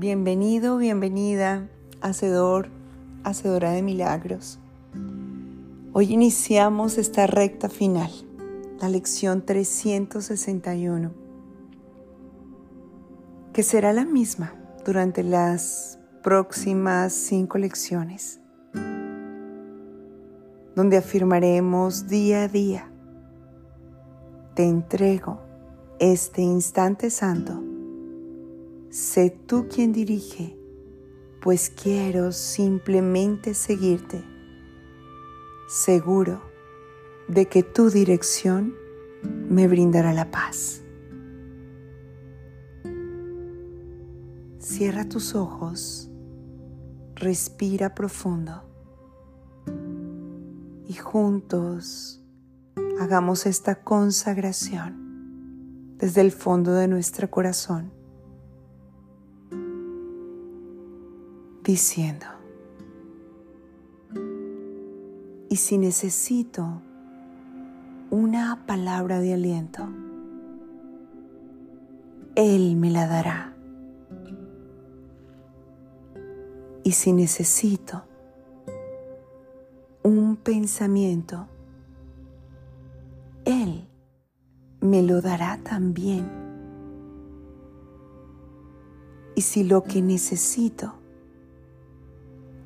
Bienvenido, bienvenida, hacedor, hacedora de milagros. Hoy iniciamos esta recta final, la lección 361, que será la misma durante las próximas cinco lecciones, donde afirmaremos día a día, te entrego este instante santo Sé tú quien dirige, pues quiero simplemente seguirte, seguro de que tu dirección me brindará la paz. Cierra tus ojos, respira profundo y juntos hagamos esta consagración desde el fondo de nuestro corazón diciendo, y si necesito una palabra de aliento, Él me la dará. Y si necesito un pensamiento, Él me lo dará también. Y si lo que necesito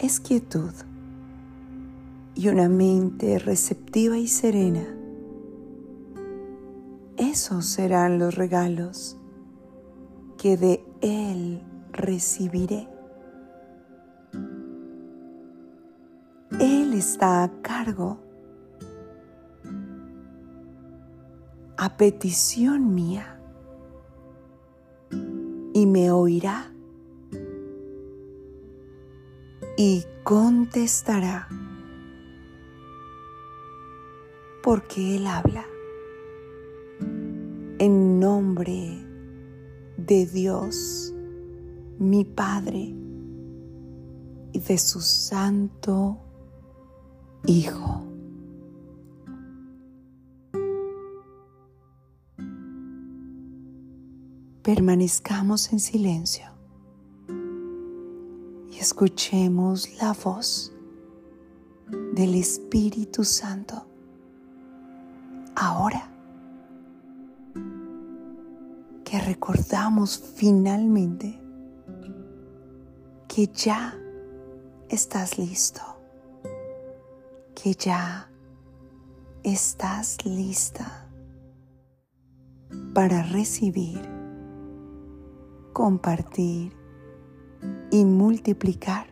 es quietud y una mente receptiva y serena. Esos serán los regalos que de Él recibiré. Él está a cargo a petición mía y me oirá y contestará, porque Él habla en nombre de Dios, mi Padre, y de su Santo Hijo. Permanezcamos en silencio escuchemos la voz del Espíritu Santo. Ahora que recordamos finalmente que ya estás listo, que ya estás lista para recibir, compartir y multiplicar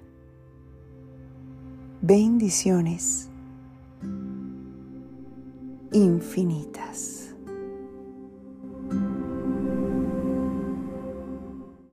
bendiciones infinitas.